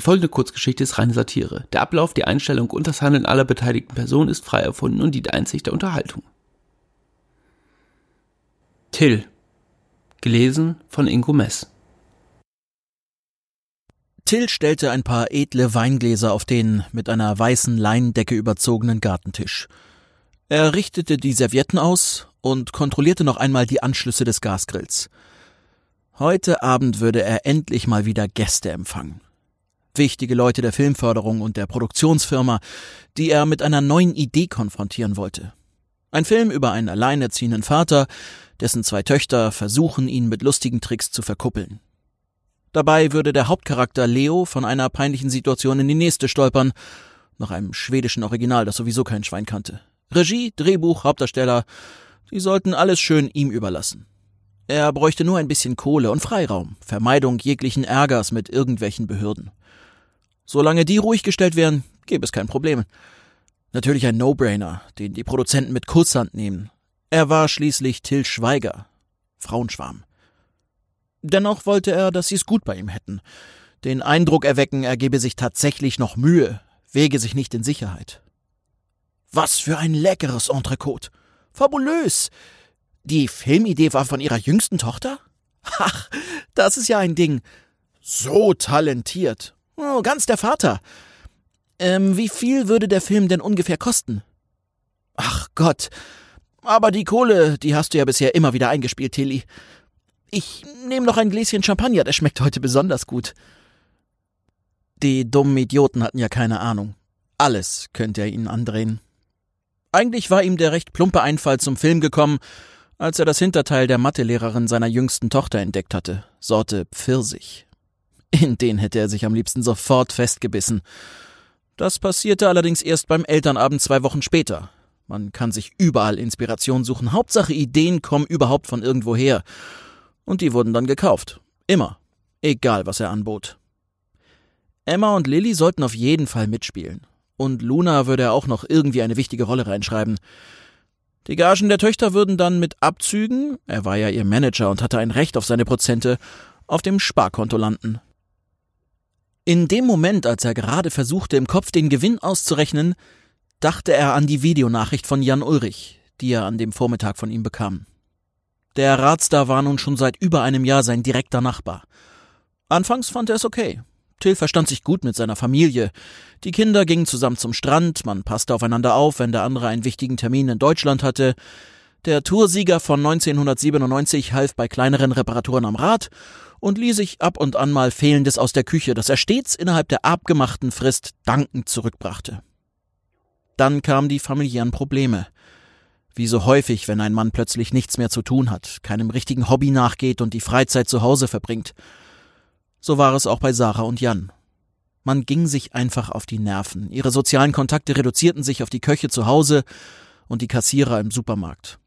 Die folgende Kurzgeschichte ist reine Satire. Der Ablauf, die Einstellung und das Handeln aller beteiligten Personen ist frei erfunden und dient einzig der Unterhaltung. Till. Gelesen von Ingo Mess. Till stellte ein paar edle Weingläser auf den mit einer weißen Leinendecke überzogenen Gartentisch. Er richtete die Servietten aus und kontrollierte noch einmal die Anschlüsse des Gasgrills. Heute Abend würde er endlich mal wieder Gäste empfangen. Wichtige Leute der Filmförderung und der Produktionsfirma, die er mit einer neuen Idee konfrontieren wollte. Ein Film über einen alleinerziehenden Vater, dessen zwei Töchter versuchen, ihn mit lustigen Tricks zu verkuppeln. Dabei würde der Hauptcharakter Leo von einer peinlichen Situation in die nächste stolpern, nach einem schwedischen Original, das sowieso kein Schwein kannte. Regie, Drehbuch, Hauptdarsteller, die sollten alles schön ihm überlassen. Er bräuchte nur ein bisschen Kohle und Freiraum, Vermeidung jeglichen Ärgers mit irgendwelchen Behörden. Solange die ruhig gestellt wären, gäbe es kein Problem. Natürlich ein No-Brainer, den die Produzenten mit Kusshand nehmen. Er war schließlich Till Schweiger, Frauenschwarm. Dennoch wollte er, dass sie es gut bei ihm hätten. Den Eindruck erwecken, er gebe sich tatsächlich noch Mühe, wege sich nicht in Sicherheit. Was für ein leckeres Entrecote. Fabulös. Die Filmidee war von ihrer jüngsten Tochter? Ach, das ist ja ein Ding. So talentiert. Oh, ganz der Vater. Ähm, wie viel würde der Film denn ungefähr kosten? Ach Gott. Aber die Kohle, die hast du ja bisher immer wieder eingespielt, Tilly. Ich nehme noch ein Gläschen Champagner, der schmeckt heute besonders gut. Die dummen Idioten hatten ja keine Ahnung. Alles könnte er ihnen andrehen. Eigentlich war ihm der recht plumpe Einfall zum Film gekommen, als er das Hinterteil der Mathelehrerin seiner jüngsten Tochter entdeckt hatte, Sorte Pfirsich. In den hätte er sich am liebsten sofort festgebissen. Das passierte allerdings erst beim Elternabend zwei Wochen später. Man kann sich überall Inspiration suchen. Hauptsache Ideen kommen überhaupt von irgendwoher und die wurden dann gekauft. Immer. Egal, was er anbot. Emma und Lilly sollten auf jeden Fall mitspielen. Und Luna würde er auch noch irgendwie eine wichtige Rolle reinschreiben. Die Gagen der Töchter würden dann mit Abzügen, er war ja ihr Manager und hatte ein Recht auf seine Prozente, auf dem Sparkonto landen. In dem Moment, als er gerade versuchte, im Kopf den Gewinn auszurechnen, dachte er an die Videonachricht von Jan Ulrich, die er an dem Vormittag von ihm bekam. Der Ratstar war nun schon seit über einem Jahr sein direkter Nachbar. Anfangs fand er es okay. Till verstand sich gut mit seiner Familie. Die Kinder gingen zusammen zum Strand, man passte aufeinander auf, wenn der andere einen wichtigen Termin in Deutschland hatte. Der Toursieger von 1997 half bei kleineren Reparaturen am Rad und ließ sich ab und an mal Fehlendes aus der Küche, das er stets innerhalb der abgemachten Frist dankend zurückbrachte. Dann kamen die familiären Probleme. Wie so häufig, wenn ein Mann plötzlich nichts mehr zu tun hat, keinem richtigen Hobby nachgeht und die Freizeit zu Hause verbringt. So war es auch bei Sarah und Jan. Man ging sich einfach auf die Nerven. Ihre sozialen Kontakte reduzierten sich auf die Köche zu Hause und die Kassierer im Supermarkt.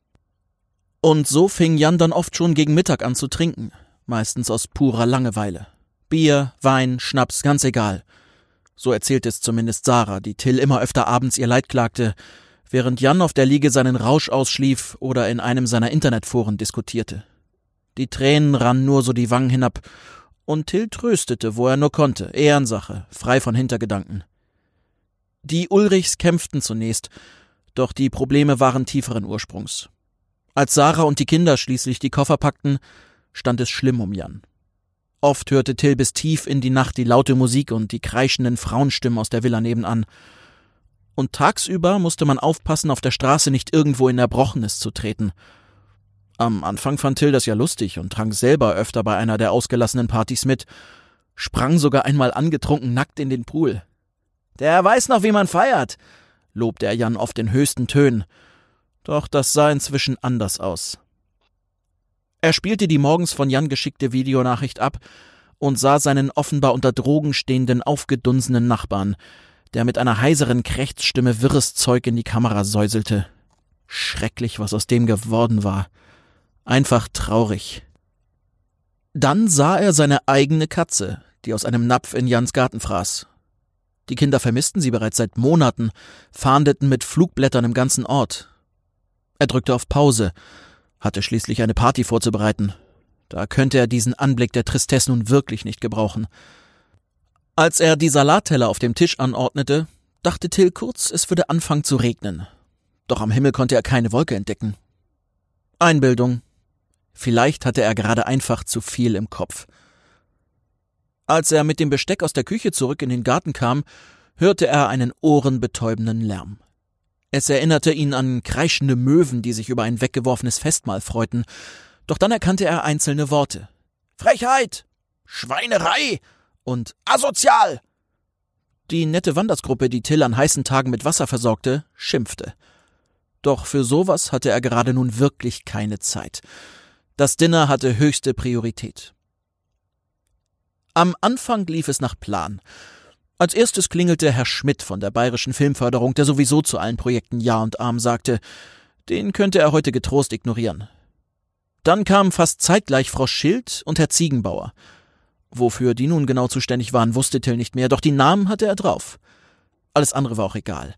Und so fing Jan dann oft schon gegen Mittag an zu trinken, meistens aus purer Langeweile. Bier, Wein, Schnaps, ganz egal. So erzählt es zumindest Sarah, die Till immer öfter abends ihr Leid klagte, während Jan auf der Liege seinen Rausch ausschlief oder in einem seiner Internetforen diskutierte. Die Tränen rannen nur so die Wangen hinab, und Till tröstete, wo er nur konnte, Ehrensache, frei von Hintergedanken. Die Ulrichs kämpften zunächst, doch die Probleme waren tieferen Ursprungs. Als Sarah und die Kinder schließlich die Koffer packten, stand es schlimm um Jan. Oft hörte Till bis tief in die Nacht die laute Musik und die kreischenden Frauenstimmen aus der Villa nebenan, und tagsüber musste man aufpassen, auf der Straße nicht irgendwo in Erbrochenes zu treten. Am Anfang fand Till das ja lustig und trank selber öfter bei einer der ausgelassenen Partys mit, sprang sogar einmal angetrunken nackt in den Pool. Der weiß noch, wie man feiert, lobte er Jan oft in höchsten Tönen. Doch das sah inzwischen anders aus. Er spielte die morgens von Jan geschickte Videonachricht ab und sah seinen offenbar unter Drogen stehenden, aufgedunsenen Nachbarn, der mit einer heiseren Krächzstimme wirres Zeug in die Kamera säuselte. Schrecklich, was aus dem geworden war. Einfach traurig. Dann sah er seine eigene Katze, die aus einem Napf in Jans Garten fraß. Die Kinder vermissten sie bereits seit Monaten, fahndeten mit Flugblättern im ganzen Ort. Er drückte auf Pause, hatte schließlich eine Party vorzubereiten. Da könnte er diesen Anblick der Tristesse nun wirklich nicht gebrauchen. Als er die Salatteller auf dem Tisch anordnete, dachte Till kurz, es würde anfangen zu regnen. Doch am Himmel konnte er keine Wolke entdecken. Einbildung. Vielleicht hatte er gerade einfach zu viel im Kopf. Als er mit dem Besteck aus der Küche zurück in den Garten kam, hörte er einen ohrenbetäubenden Lärm. Es erinnerte ihn an kreischende Möwen, die sich über ein weggeworfenes Festmahl freuten, doch dann erkannte er einzelne Worte. Frechheit, Schweinerei und asozial. Die nette Wandersgruppe, die Till an heißen Tagen mit Wasser versorgte, schimpfte. Doch für sowas hatte er gerade nun wirklich keine Zeit. Das Dinner hatte höchste Priorität. Am Anfang lief es nach Plan. Als erstes klingelte Herr Schmidt von der Bayerischen Filmförderung, der sowieso zu allen Projekten Ja und Arm sagte. Den könnte er heute getrost ignorieren. Dann kamen fast zeitgleich Frau Schild und Herr Ziegenbauer. Wofür die nun genau zuständig waren, wusste Till nicht mehr, doch die Namen hatte er drauf. Alles andere war auch egal.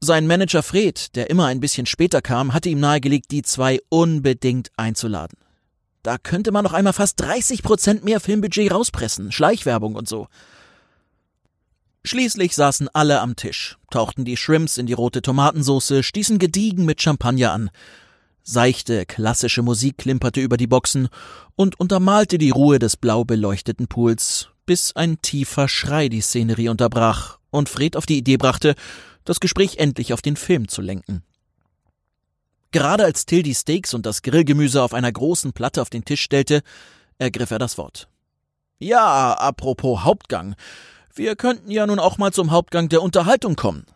Sein Manager Fred, der immer ein bisschen später kam, hatte ihm nahegelegt, die zwei unbedingt einzuladen. Da könnte man noch einmal fast 30 Prozent mehr Filmbudget rauspressen, Schleichwerbung und so. Schließlich saßen alle am Tisch, tauchten die Shrimps in die rote Tomatensauce, stießen gediegen mit Champagner an. Seichte, klassische Musik klimperte über die Boxen und untermalte die Ruhe des blau beleuchteten Pools, bis ein tiefer Schrei die Szenerie unterbrach und Fred auf die Idee brachte, das Gespräch endlich auf den Film zu lenken. Gerade als Till die Steaks und das Grillgemüse auf einer großen Platte auf den Tisch stellte, ergriff er das Wort. Ja, apropos Hauptgang. Wir könnten ja nun auch mal zum Hauptgang der Unterhaltung kommen.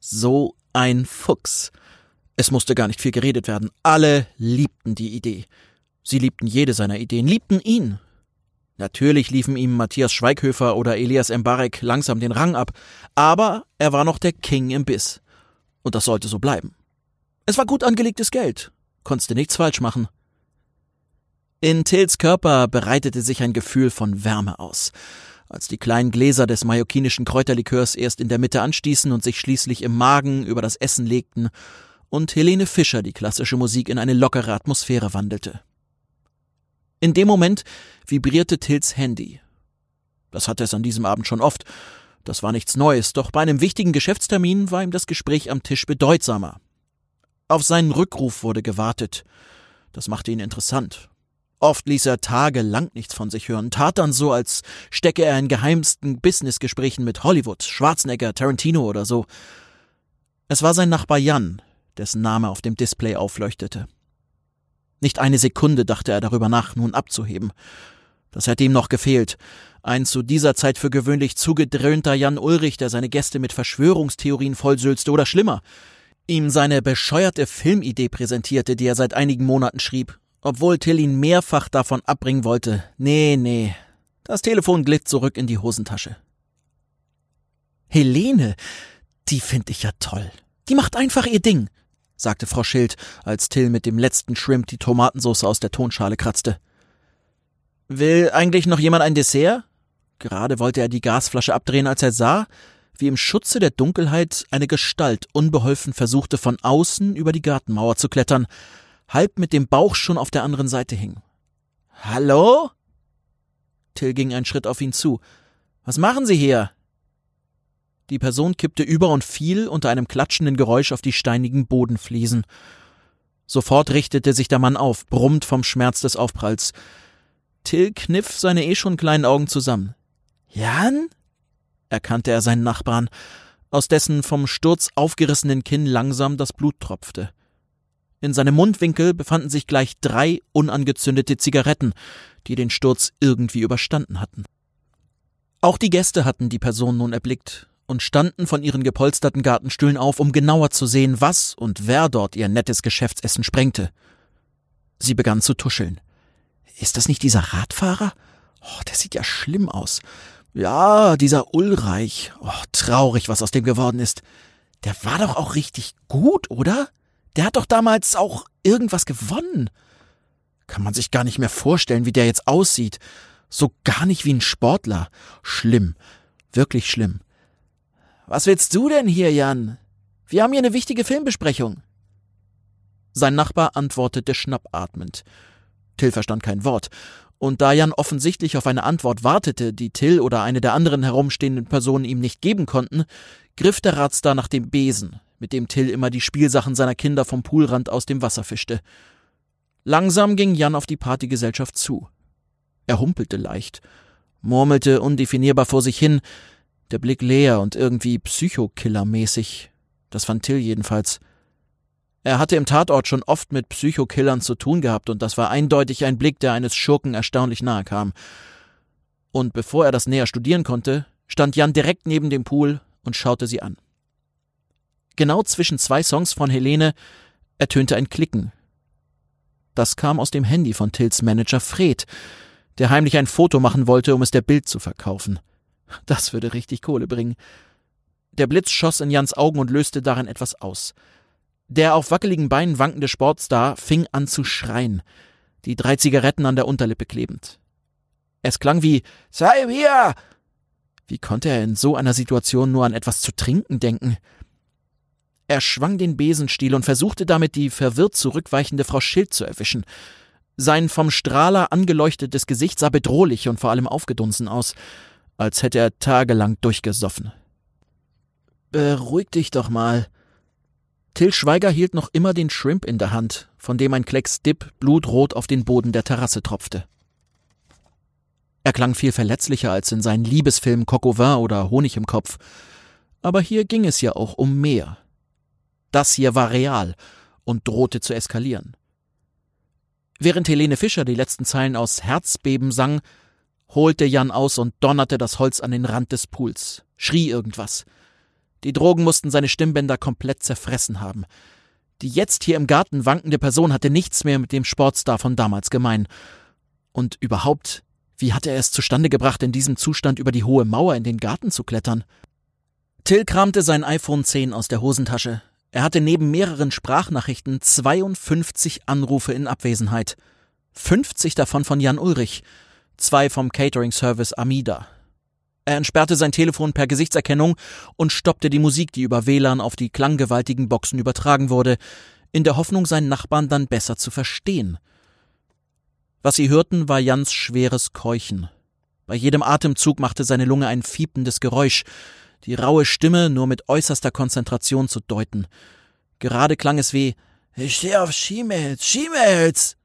So ein Fuchs. Es musste gar nicht viel geredet werden. Alle liebten die Idee. Sie liebten jede seiner Ideen, liebten ihn. Natürlich liefen ihm Matthias Schweighöfer oder Elias Mbarek langsam den Rang ab, aber er war noch der King im Biss. Und das sollte so bleiben. Es war gut angelegtes Geld. Konntest nichts falsch machen. In Tills Körper bereitete sich ein Gefühl von Wärme aus. Als die kleinen Gläser des mallorquinischen Kräuterlikörs erst in der Mitte anstießen und sich schließlich im Magen über das Essen legten und Helene Fischer die klassische Musik in eine lockere Atmosphäre wandelte. In dem Moment vibrierte Tills Handy. Das hatte es an diesem Abend schon oft. Das war nichts Neues, doch bei einem wichtigen Geschäftstermin war ihm das Gespräch am Tisch bedeutsamer. Auf seinen Rückruf wurde gewartet. Das machte ihn interessant. Oft ließ er tagelang nichts von sich hören, tat dann so, als stecke er in geheimsten Businessgesprächen mit Hollywood, Schwarzenegger, Tarantino oder so. Es war sein Nachbar Jan, dessen Name auf dem Display aufleuchtete. Nicht eine Sekunde dachte er darüber nach, nun abzuheben. Das hätte ihm noch gefehlt. Ein zu dieser Zeit für gewöhnlich zugedröhnter Jan Ulrich, der seine Gäste mit Verschwörungstheorien vollsülzte oder schlimmer, ihm seine bescheuerte Filmidee präsentierte, die er seit einigen Monaten schrieb, obwohl Till ihn mehrfach davon abbringen wollte. Nee, nee. Das Telefon glitt zurück in die Hosentasche. Helene, die find ich ja toll. Die macht einfach ihr Ding sagte Frau Schild, als Till mit dem letzten Shrimp die Tomatensauce aus der Tonschale kratzte. Will eigentlich noch jemand ein Dessert? Gerade wollte er die Gasflasche abdrehen, als er sah, wie im Schutze der Dunkelheit eine Gestalt unbeholfen versuchte, von außen über die Gartenmauer zu klettern, halb mit dem Bauch schon auf der anderen Seite hing. Hallo? Till ging einen Schritt auf ihn zu. Was machen Sie hier? Die Person kippte über und fiel unter einem klatschenden Geräusch auf die steinigen Bodenfliesen. Sofort richtete sich der Mann auf, brummt vom Schmerz des Aufpralls. Till kniff seine eh schon kleinen Augen zusammen. Jan? erkannte er seinen Nachbarn, aus dessen vom Sturz aufgerissenen Kinn langsam das Blut tropfte. In seinem Mundwinkel befanden sich gleich drei unangezündete Zigaretten, die den Sturz irgendwie überstanden hatten. Auch die Gäste hatten die Person nun erblickt und standen von ihren gepolsterten Gartenstühlen auf, um genauer zu sehen, was und wer dort ihr nettes Geschäftsessen sprengte. Sie begann zu tuscheln. Ist das nicht dieser Radfahrer? Oh, der sieht ja schlimm aus. Ja, dieser Ulreich. Oh, traurig, was aus dem geworden ist. Der war doch auch richtig gut, oder? Der hat doch damals auch irgendwas gewonnen. Kann man sich gar nicht mehr vorstellen, wie der jetzt aussieht. So gar nicht wie ein Sportler. Schlimm. Wirklich schlimm. Was willst du denn hier, Jan? Wir haben hier eine wichtige Filmbesprechung. Sein Nachbar antwortete schnappatmend. Till verstand kein Wort Und da Jan offensichtlich auf eine Antwort wartete, die Till oder eine der anderen herumstehenden Personen ihm nicht geben konnten, griff der Ratstar nach dem Besen, mit dem Till immer die Spielsachen seiner Kinder vom Poolrand aus dem Wasser fischte. Langsam ging Jan auf die Partygesellschaft zu. Er humpelte leicht, murmelte undefinierbar vor sich hin, der Blick leer und irgendwie Psychokillermäßig. Das fand Till jedenfalls. Er hatte im Tatort schon oft mit Psychokillern zu tun gehabt, und das war eindeutig ein Blick, der eines Schurken erstaunlich nahe kam. Und bevor er das näher studieren konnte, stand Jan direkt neben dem Pool und schaute sie an. Genau zwischen zwei Songs von Helene ertönte ein Klicken. Das kam aus dem Handy von Tills Manager Fred, der heimlich ein Foto machen wollte, um es der Bild zu verkaufen. Das würde richtig Kohle bringen. Der Blitz schoss in Jans Augen und löste darin etwas aus. Der auf wackeligen Beinen wankende Sportstar fing an zu schreien, die drei Zigaretten an der Unterlippe klebend. Es klang wie Sei hier! Wie konnte er in so einer Situation nur an etwas zu trinken denken? Er schwang den Besenstiel und versuchte damit, die verwirrt zurückweichende Frau Schild zu erwischen. Sein vom Strahler angeleuchtetes Gesicht sah bedrohlich und vor allem aufgedunsen aus, als hätte er tagelang durchgesoffen. Beruhig dich doch mal, Till Schweiger hielt noch immer den Shrimp in der Hand, von dem ein Klecks Dip blutrot auf den Boden der Terrasse tropfte. Er klang viel verletzlicher als in seinen Liebesfilmen Coq au vin oder Honig im Kopf. Aber hier ging es ja auch um mehr. Das hier war real und drohte zu eskalieren. Während Helene Fischer die letzten Zeilen aus Herzbeben sang, holte Jan aus und donnerte das Holz an den Rand des Pools, schrie irgendwas – die Drogen mussten seine Stimmbänder komplett zerfressen haben. Die jetzt hier im Garten wankende Person hatte nichts mehr mit dem Sportstar von damals gemein. Und überhaupt, wie hatte er es zustande gebracht, in diesem Zustand über die hohe Mauer in den Garten zu klettern? Till kramte sein iPhone 10 aus der Hosentasche. Er hatte neben mehreren Sprachnachrichten 52 Anrufe in Abwesenheit. 50 davon von Jan Ulrich, zwei vom Catering-Service Amida. Er entsperrte sein Telefon per Gesichtserkennung und stoppte die Musik, die über WLAN auf die klanggewaltigen Boxen übertragen wurde, in der Hoffnung, seinen Nachbarn dann besser zu verstehen. Was sie hörten, war Jans schweres Keuchen. Bei jedem Atemzug machte seine Lunge ein fiependes Geräusch, die raue Stimme nur mit äußerster Konzentration zu deuten. Gerade klang es wie Ich stehe auf Schiemails, Schiemails.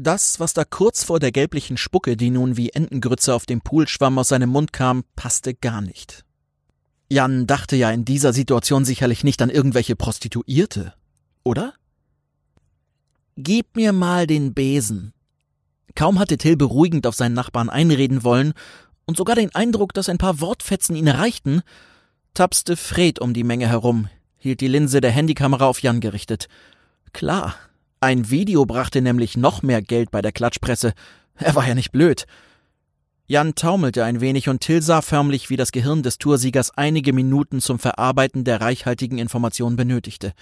Das, was da kurz vor der gelblichen Spucke, die nun wie Entengrütze auf dem Poolschwamm aus seinem Mund kam, passte gar nicht. Jan dachte ja in dieser Situation sicherlich nicht an irgendwelche Prostituierte, oder? Gib mir mal den Besen. Kaum hatte Till beruhigend auf seinen Nachbarn einreden wollen und sogar den Eindruck, dass ein paar Wortfetzen ihn erreichten, tapste Fred um die Menge herum, hielt die Linse der Handykamera auf Jan gerichtet. Klar, ein Video brachte nämlich noch mehr Geld bei der Klatschpresse. Er war ja nicht blöd. Jan taumelte ein wenig und Till sah förmlich, wie das Gehirn des Toursiegers einige Minuten zum Verarbeiten der reichhaltigen Informationen benötigte.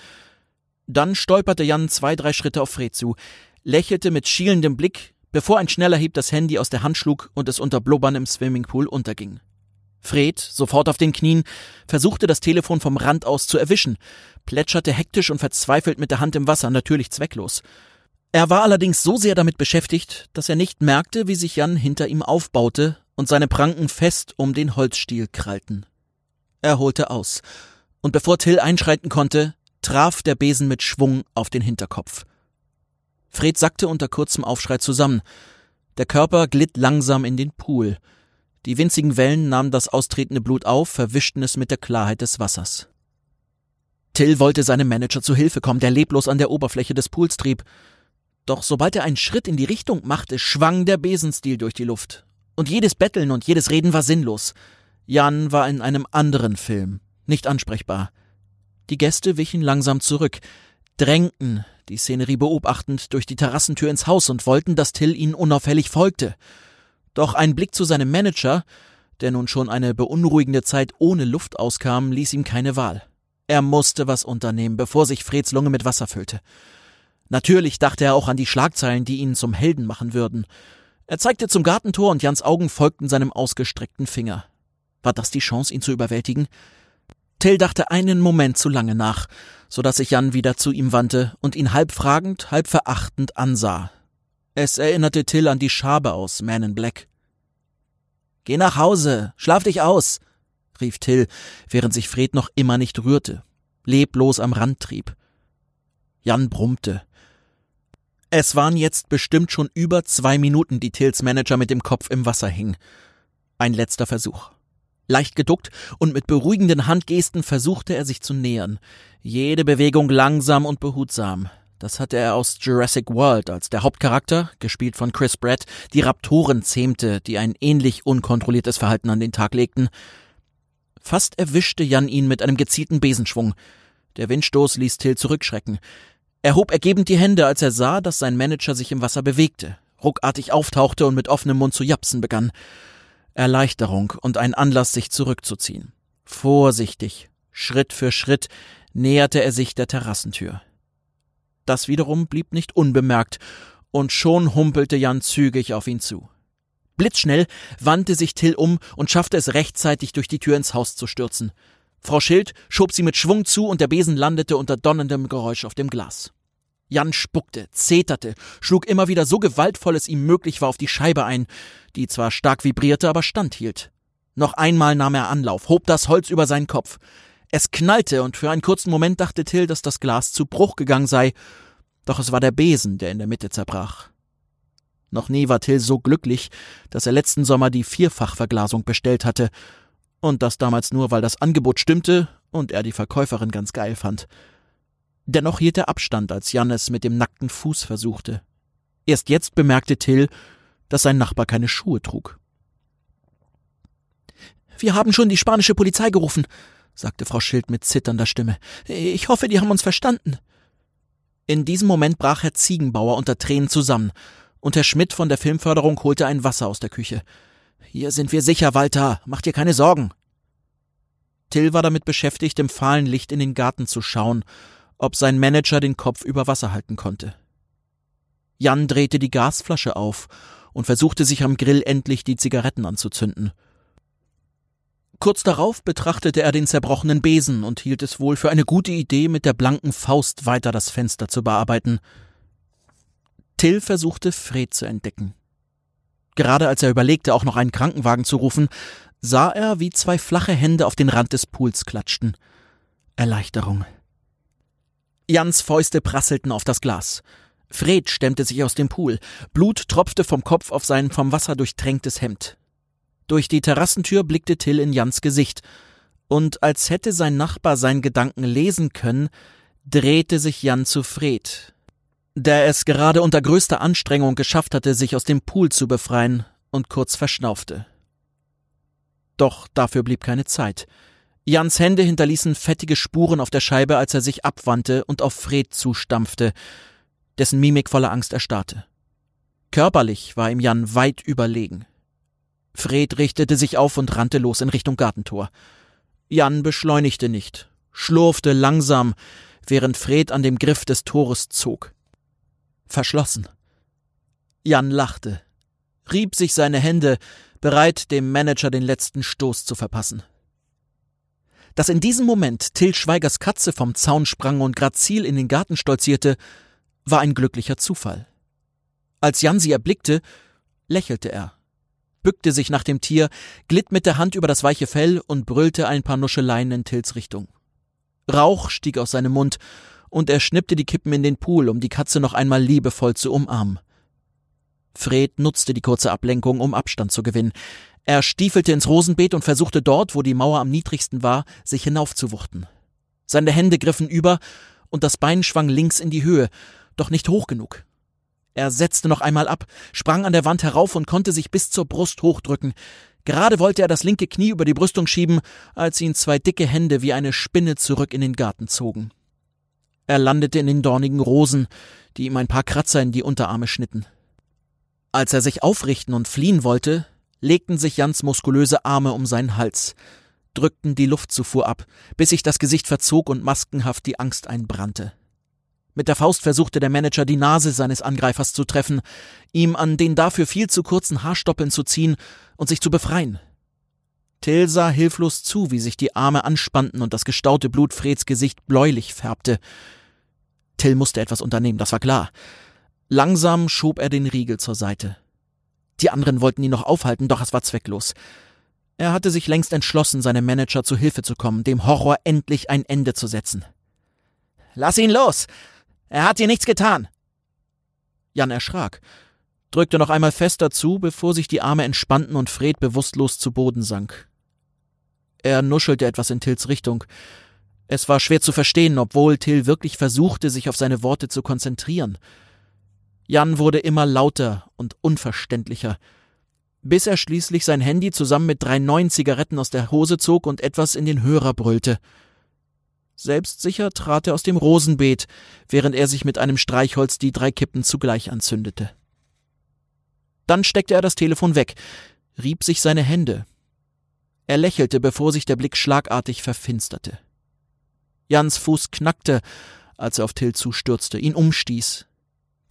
Dann stolperte Jan zwei, drei Schritte auf Fred zu, lächelte mit schielendem Blick, bevor ein schneller Hieb das Handy aus der Hand schlug und es unter Blubbern im Swimmingpool unterging. Fred, sofort auf den Knien, versuchte das Telefon vom Rand aus zu erwischen, plätscherte hektisch und verzweifelt mit der Hand im Wasser, natürlich zwecklos. Er war allerdings so sehr damit beschäftigt, dass er nicht merkte, wie sich Jan hinter ihm aufbaute und seine Pranken fest um den Holzstiel krallten. Er holte aus, und bevor Till einschreiten konnte, traf der Besen mit Schwung auf den Hinterkopf. Fred sackte unter kurzem Aufschrei zusammen. Der Körper glitt langsam in den Pool. Die winzigen Wellen nahmen das austretende Blut auf, verwischten es mit der Klarheit des Wassers. Till wollte seinem Manager zu Hilfe kommen, der leblos an der Oberfläche des Pools trieb. Doch sobald er einen Schritt in die Richtung machte, schwang der Besenstiel durch die Luft. Und jedes Betteln und jedes Reden war sinnlos. Jan war in einem anderen Film, nicht ansprechbar. Die Gäste wichen langsam zurück, drängten, die Szenerie beobachtend, durch die Terrassentür ins Haus und wollten, dass Till ihnen unauffällig folgte. Doch ein Blick zu seinem Manager, der nun schon eine beunruhigende Zeit ohne Luft auskam, ließ ihm keine Wahl. Er musste was unternehmen, bevor sich Freds Lunge mit Wasser füllte. Natürlich dachte er auch an die Schlagzeilen, die ihn zum Helden machen würden. Er zeigte zum Gartentor und Jans Augen folgten seinem ausgestreckten Finger. War das die Chance, ihn zu überwältigen? Till dachte einen Moment zu lange nach, so dass sich Jan wieder zu ihm wandte und ihn halb fragend, halb verachtend ansah. Es erinnerte Till an die Schabe aus Man in Black. Geh nach Hause, schlaf dich aus, rief Till, während sich Fred noch immer nicht rührte, leblos am Rand trieb. Jan brummte. Es waren jetzt bestimmt schon über zwei Minuten, die Tills Manager mit dem Kopf im Wasser hing. Ein letzter Versuch. Leicht geduckt und mit beruhigenden Handgesten versuchte er sich zu nähern. Jede Bewegung langsam und behutsam. Das hatte er aus Jurassic World, als der Hauptcharakter, gespielt von Chris Pratt, die Raptoren zähmte, die ein ähnlich unkontrolliertes Verhalten an den Tag legten. Fast erwischte Jan ihn mit einem gezielten Besenschwung. Der Windstoß ließ Till zurückschrecken. Er hob ergebend die Hände, als er sah, dass sein Manager sich im Wasser bewegte, ruckartig auftauchte und mit offenem Mund zu japsen begann. Erleichterung und ein Anlass, sich zurückzuziehen. Vorsichtig, Schritt für Schritt, näherte er sich der Terrassentür. Das wiederum blieb nicht unbemerkt, und schon humpelte Jan zügig auf ihn zu. Blitzschnell wandte sich Till um und schaffte es rechtzeitig durch die Tür ins Haus zu stürzen. Frau Schild schob sie mit Schwung zu und der Besen landete unter donnerndem Geräusch auf dem Glas. Jan spuckte, zeterte, schlug immer wieder so gewaltvoll es ihm möglich war auf die Scheibe ein, die zwar stark vibrierte, aber standhielt. Noch einmal nahm er Anlauf, hob das Holz über seinen Kopf. Es knallte, und für einen kurzen Moment dachte Till, dass das Glas zu Bruch gegangen sei, doch es war der Besen, der in der Mitte zerbrach. Noch nie war Till so glücklich, dass er letzten Sommer die Vierfachverglasung bestellt hatte, und das damals nur, weil das Angebot stimmte und er die Verkäuferin ganz geil fand. Dennoch hielt er Abstand, als Jan es mit dem nackten Fuß versuchte. Erst jetzt bemerkte Till, dass sein Nachbar keine Schuhe trug. Wir haben schon die spanische Polizei gerufen, sagte Frau Schild mit zitternder Stimme. Ich hoffe, die haben uns verstanden. In diesem Moment brach Herr Ziegenbauer unter Tränen zusammen, und Herr Schmidt von der Filmförderung holte ein Wasser aus der Küche. Hier sind wir sicher, Walter, mach dir keine Sorgen. Till war damit beschäftigt, im fahlen Licht in den Garten zu schauen ob sein Manager den Kopf über Wasser halten konnte. Jan drehte die Gasflasche auf und versuchte sich am Grill endlich die Zigaretten anzuzünden. Kurz darauf betrachtete er den zerbrochenen Besen und hielt es wohl für eine gute Idee, mit der blanken Faust weiter das Fenster zu bearbeiten. Till versuchte Fred zu entdecken. Gerade als er überlegte, auch noch einen Krankenwagen zu rufen, sah er, wie zwei flache Hände auf den Rand des Pools klatschten. Erleichterung. Jans Fäuste prasselten auf das Glas. Fred stemmte sich aus dem Pool. Blut tropfte vom Kopf auf sein vom Wasser durchtränktes Hemd. Durch die Terrassentür blickte Till in Jans Gesicht. Und als hätte sein Nachbar seinen Gedanken lesen können, drehte sich Jan zu Fred, der es gerade unter größter Anstrengung geschafft hatte, sich aus dem Pool zu befreien und kurz verschnaufte. Doch dafür blieb keine Zeit. Jans Hände hinterließen fettige Spuren auf der Scheibe, als er sich abwandte und auf Fred zustampfte, dessen Mimik voller Angst erstarrte. Körperlich war ihm Jan weit überlegen. Fred richtete sich auf und rannte los in Richtung Gartentor. Jan beschleunigte nicht, schlurfte langsam, während Fred an dem Griff des Tores zog. Verschlossen. Jan lachte, rieb sich seine Hände, bereit, dem Manager den letzten Stoß zu verpassen. Dass in diesem Moment Till Schweigers Katze vom Zaun sprang und grazil in den Garten stolzierte, war ein glücklicher Zufall. Als Jan sie erblickte, lächelte er, bückte sich nach dem Tier, glitt mit der Hand über das weiche Fell und brüllte ein paar Nuscheleien in Tills Richtung. Rauch stieg aus seinem Mund, und er schnippte die Kippen in den Pool, um die Katze noch einmal liebevoll zu umarmen. Fred nutzte die kurze Ablenkung, um Abstand zu gewinnen. Er stiefelte ins Rosenbeet und versuchte dort, wo die Mauer am niedrigsten war, sich hinaufzuwuchten. Seine Hände griffen über, und das Bein schwang links in die Höhe, doch nicht hoch genug. Er setzte noch einmal ab, sprang an der Wand herauf und konnte sich bis zur Brust hochdrücken. Gerade wollte er das linke Knie über die Brüstung schieben, als ihn zwei dicke Hände wie eine Spinne zurück in den Garten zogen. Er landete in den dornigen Rosen, die ihm ein paar Kratzer in die Unterarme schnitten. Als er sich aufrichten und fliehen wollte, legten sich Jans muskulöse Arme um seinen Hals, drückten die Luftzufuhr ab, bis sich das Gesicht verzog und maskenhaft die Angst einbrannte. Mit der Faust versuchte der Manager die Nase seines Angreifers zu treffen, ihm an den dafür viel zu kurzen Haarstoppeln zu ziehen und sich zu befreien. Till sah hilflos zu, wie sich die Arme anspannten und das gestaute Blut Freds Gesicht bläulich färbte. Till musste etwas unternehmen, das war klar. Langsam schob er den Riegel zur Seite. Die anderen wollten ihn noch aufhalten, doch es war zwecklos. Er hatte sich längst entschlossen, seinem Manager zu Hilfe zu kommen, dem Horror endlich ein Ende zu setzen. Lass ihn los! Er hat dir nichts getan! Jan erschrak, drückte noch einmal fester zu, bevor sich die Arme entspannten und Fred bewusstlos zu Boden sank. Er nuschelte etwas in Tills Richtung. Es war schwer zu verstehen, obwohl Till wirklich versuchte, sich auf seine Worte zu konzentrieren. Jan wurde immer lauter und unverständlicher, bis er schließlich sein Handy zusammen mit drei neuen Zigaretten aus der Hose zog und etwas in den Hörer brüllte. Selbstsicher trat er aus dem Rosenbeet, während er sich mit einem Streichholz die drei Kippen zugleich anzündete. Dann steckte er das Telefon weg, rieb sich seine Hände. Er lächelte, bevor sich der Blick schlagartig verfinsterte. Jans Fuß knackte, als er auf Till zustürzte, ihn umstieß.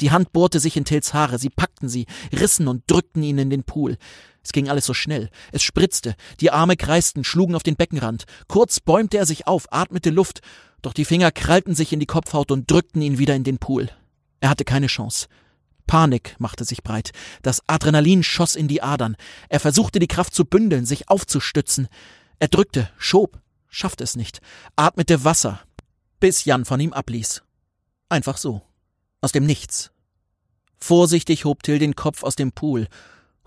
Die Hand bohrte sich in Tills Haare, sie packten sie, rissen und drückten ihn in den Pool. Es ging alles so schnell. Es spritzte, die Arme kreisten, schlugen auf den Beckenrand. Kurz bäumte er sich auf, atmete Luft, doch die Finger krallten sich in die Kopfhaut und drückten ihn wieder in den Pool. Er hatte keine Chance. Panik machte sich breit. Das Adrenalin schoss in die Adern. Er versuchte die Kraft zu bündeln, sich aufzustützen. Er drückte, schob, schaffte es nicht, atmete Wasser, bis Jan von ihm abließ. Einfach so. Aus dem Nichts. Vorsichtig hob Till den Kopf aus dem Pool,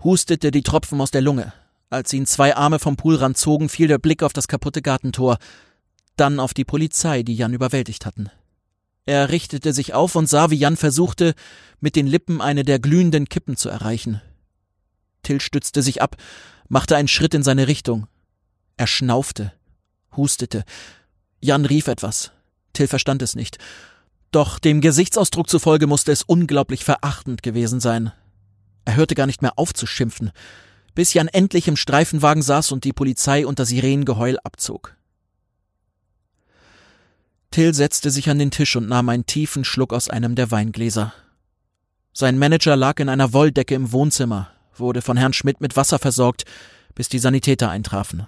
hustete die Tropfen aus der Lunge. Als ihn zwei Arme vom Poolrand zogen, fiel der Blick auf das kaputte Gartentor, dann auf die Polizei, die Jan überwältigt hatten. Er richtete sich auf und sah, wie Jan versuchte, mit den Lippen eine der glühenden Kippen zu erreichen. Till stützte sich ab, machte einen Schritt in seine Richtung. Er schnaufte, hustete. Jan rief etwas. Till verstand es nicht. Doch dem Gesichtsausdruck zufolge musste es unglaublich verachtend gewesen sein. Er hörte gar nicht mehr auf zu schimpfen, bis Jan endlich im Streifenwagen saß und die Polizei unter Sirenengeheul abzog. Till setzte sich an den Tisch und nahm einen tiefen Schluck aus einem der Weingläser. Sein Manager lag in einer Wolldecke im Wohnzimmer, wurde von Herrn Schmidt mit Wasser versorgt, bis die Sanitäter eintrafen.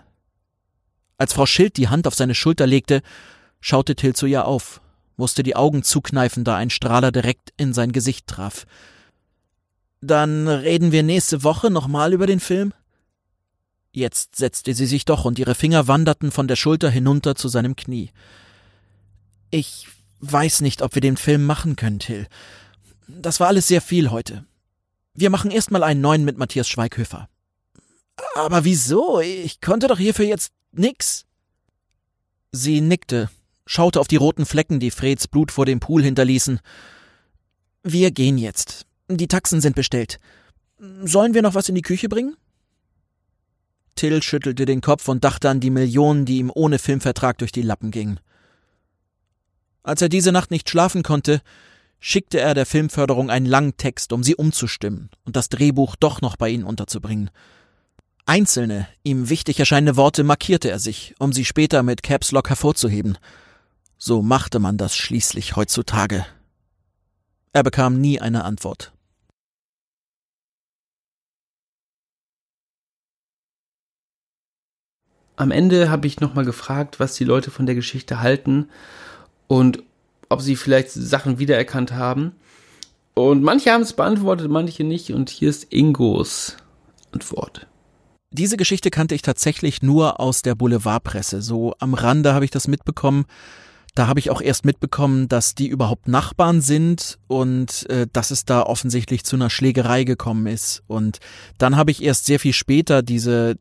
Als Frau Schild die Hand auf seine Schulter legte, schaute Till zu ihr auf, musste die Augen zukneifen, da ein Strahler direkt in sein Gesicht traf. Dann reden wir nächste Woche nochmal über den Film? Jetzt setzte sie sich doch und ihre Finger wanderten von der Schulter hinunter zu seinem Knie. Ich weiß nicht, ob wir den Film machen können, Till. Das war alles sehr viel heute. Wir machen erstmal einen neuen mit Matthias Schweighöfer. Aber wieso? Ich konnte doch hierfür jetzt nix. Sie nickte, schaute auf die roten Flecken, die Freds Blut vor dem Pool hinterließen. Wir gehen jetzt. Die Taxen sind bestellt. Sollen wir noch was in die Küche bringen? Till schüttelte den Kopf und dachte an die Millionen, die ihm ohne Filmvertrag durch die Lappen gingen. Als er diese Nacht nicht schlafen konnte, schickte er der Filmförderung einen langen Text, um sie umzustimmen und das Drehbuch doch noch bei ihnen unterzubringen. Einzelne, ihm wichtig erscheinende Worte markierte er sich, um sie später mit Caps Lock hervorzuheben. So machte man das schließlich heutzutage. Er bekam nie eine Antwort. Am Ende habe ich nochmal gefragt, was die Leute von der Geschichte halten und ob sie vielleicht Sachen wiedererkannt haben. Und manche haben es beantwortet, manche nicht. Und hier ist Ingos Antwort. Diese Geschichte kannte ich tatsächlich nur aus der Boulevardpresse. So am Rande habe ich das mitbekommen. Da habe ich auch erst mitbekommen, dass die überhaupt Nachbarn sind und äh, dass es da offensichtlich zu einer Schlägerei gekommen ist. Und dann habe ich erst sehr viel später diese,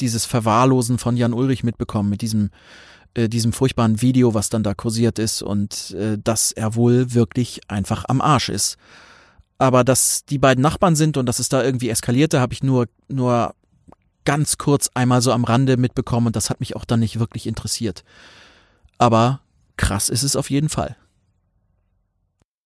dieses Verwahrlosen von Jan Ulrich mitbekommen mit diesem äh, diesem furchtbaren Video, was dann da kursiert ist und äh, dass er wohl wirklich einfach am Arsch ist. Aber dass die beiden Nachbarn sind und dass es da irgendwie eskalierte, habe ich nur, nur ganz kurz einmal so am Rande mitbekommen und das hat mich auch dann nicht wirklich interessiert. Aber krass ist es auf jeden Fall.